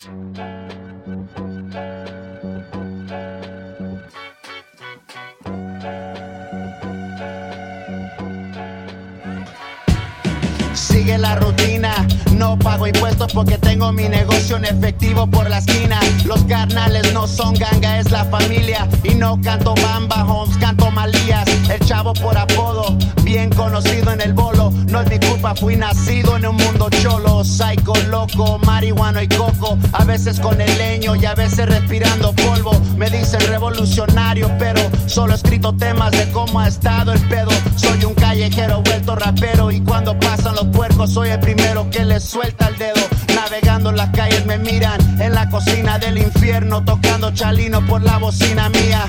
Sigue la rutina, no pago impuestos porque tengo mi negocio en efectivo por la esquina. Los carnales no son ganga, es la familia. Y no canto bamba, homes, canto malías. El chavo por apodo, No es mi culpa, fui nacido en un mundo cholo. Psycho, loco, marihuano y coco. A veces con el leño y a veces respirando polvo. Me dicen revolucionario, pero solo he escrito temas de cómo ha estado el pedo. Soy un callejero vuelto rapero y cuando pasan los puercos soy el primero que les suelta el dedo. Navegando las calles me miran en la cocina del infierno, tocando chalino por la bocina mía.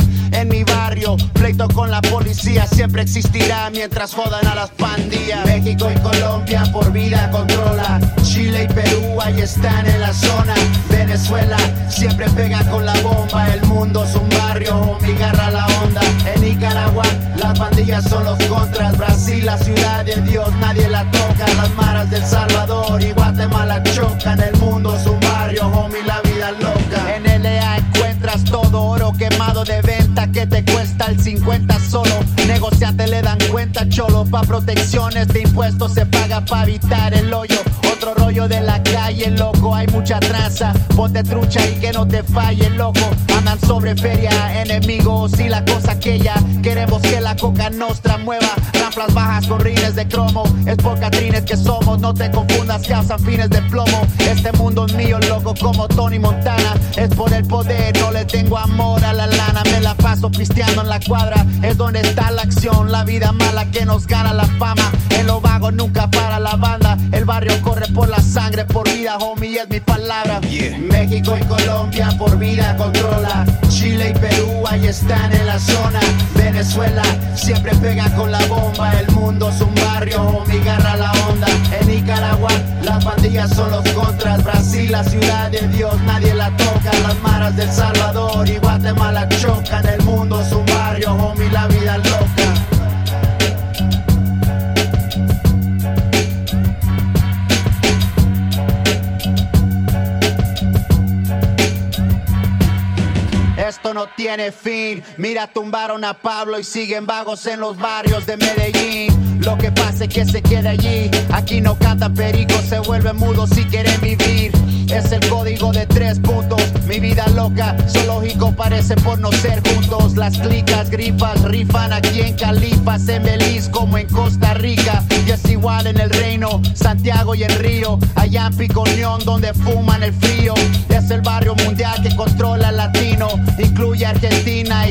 Mi pleito con la policía siempre existirá mientras jodan a las pandillas. México y Colombia por vida controla. Chile y Perú ahí están en la zona. Venezuela siempre pega con la bomba. El mundo es un barrio, homie, garra la onda. En Nicaragua las pandillas son los contras. Brasil, la ciudad de Dios, nadie la toca. Las maras del Salvador y Guatemala chocan. El mundo es un barrio, homie, la vida loca. En LA encuentras todo oro quemado de venta que te cuesta 50 solo. Negociantes le dan cuenta, cholo. Pa' protecciones de impuestos se paga pa' evitar el hoyo. Otro rollo de la calle, loco, hay mucha traza. Ponte trucha y que no te falle, loco. Andan sobre feria, enemigos y la cosa aquella. Queremos que la coca nostra mueva. Ramplas bajas con de cromo. Es por catrines que somos, no te confundas, causan fines de plomo. Este mundo es mío, loco, como Tony Montana. Es por el poder, no le tengo amor a la paso pisteando en la cuadra. Es donde está la acción, la vida mala que nos gana la fama. En lo vago nunca para la banda. El barrio corre por la sangre, por vida, homie, es mi palabra. México y Colombia por vida controla. Chile y Perú ahí están en la zona. Venezuela siempre pega con la bomba. El mundo es un barrio, homie, garra la onda. En Nicaragua las pandillas son los contras. Brasil, la ciudad de Dios, nadie la toca. Las maras del Salvador y Guatemala chocan. El tiene fin. Mira, tumbaron a Pablo y siguen vagos en los barrios de Medellín. Lo que pasa es que se queda allí. Aquí no canta perico, se vuelve mudo si quieren vivir. Es el código de tres puntos. Mi vida loca, zoológico parece por no ser juntos. Las clicas, grifas, rifan aquí en Califas, en Belice como en Costa Rica. Y es igual en el reino, Santiago y en Río. Allá en Picoñón donde fuman el frío. Es el barrio mundial que controla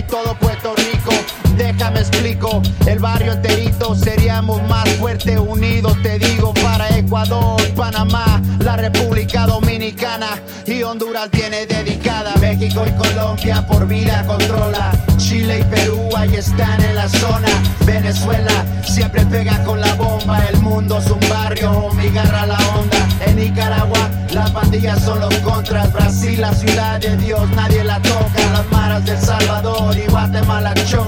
y todo Puerto Rico. Déjame explico, el barrio enterito seríamos más fuertes unidos, te digo, para Ecuador, Panamá, la República Dominicana y Honduras tiene dedicada. México y Colombia por vida controla. Chile y Perú ahí están en la zona. Venezuela siempre pega con la bomba. El mundo es un barrio, homie, garra la onda. En Nicaragua las pandillas son los contras. Brasil, la ciudad de Dios, nadie la toca. Las maras del y Guatemala